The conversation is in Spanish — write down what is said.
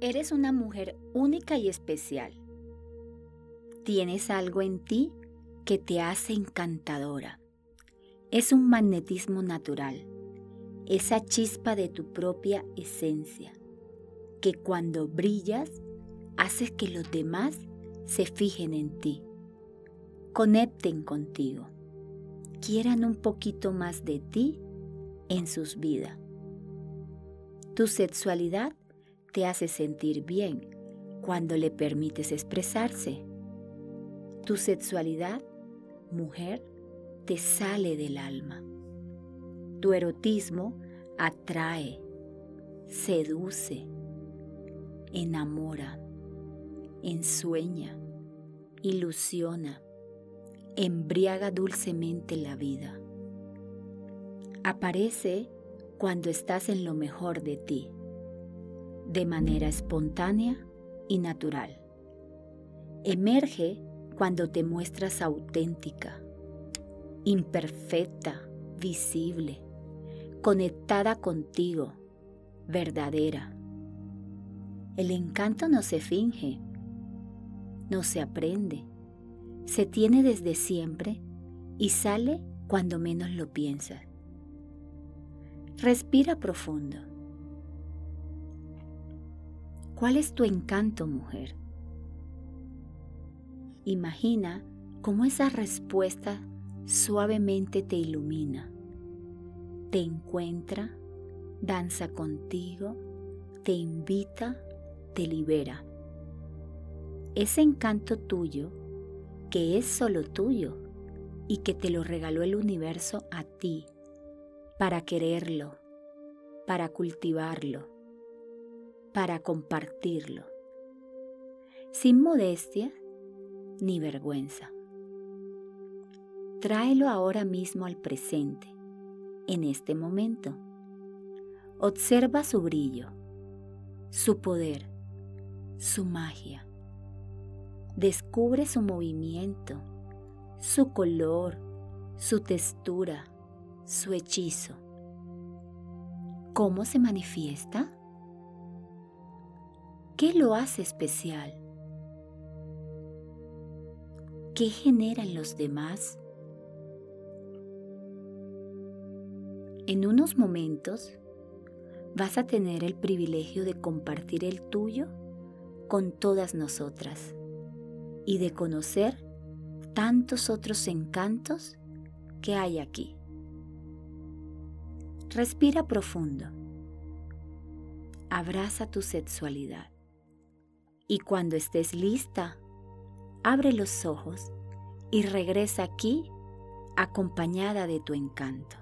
Eres una mujer única y especial. Tienes algo en ti que te hace encantadora. Es un magnetismo natural, esa chispa de tu propia esencia, que cuando brillas haces que los demás se fijen en ti, conecten contigo, quieran un poquito más de ti en sus vidas. Tu sexualidad te hace sentir bien cuando le permites expresarse. Tu sexualidad, mujer, te sale del alma. Tu erotismo atrae, seduce, enamora, ensueña, ilusiona, embriaga dulcemente la vida. Aparece cuando estás en lo mejor de ti, de manera espontánea y natural. Emerge cuando te muestras auténtica, imperfecta, visible, conectada contigo, verdadera. El encanto no se finge, no se aprende, se tiene desde siempre y sale cuando menos lo piensas. Respira profundo. ¿Cuál es tu encanto, mujer? Imagina cómo esa respuesta suavemente te ilumina, te encuentra, danza contigo, te invita, te libera. Ese encanto tuyo, que es solo tuyo y que te lo regaló el universo a ti para quererlo, para cultivarlo, para compartirlo, sin modestia ni vergüenza. Tráelo ahora mismo al presente, en este momento. Observa su brillo, su poder, su magia. Descubre su movimiento, su color, su textura, su hechizo. ¿Cómo se manifiesta? ¿Qué lo hace especial? ¿Qué genera en los demás? En unos momentos vas a tener el privilegio de compartir el tuyo con todas nosotras y de conocer tantos otros encantos que hay aquí. Respira profundo. Abraza tu sexualidad. Y cuando estés lista, abre los ojos y regresa aquí acompañada de tu encanto.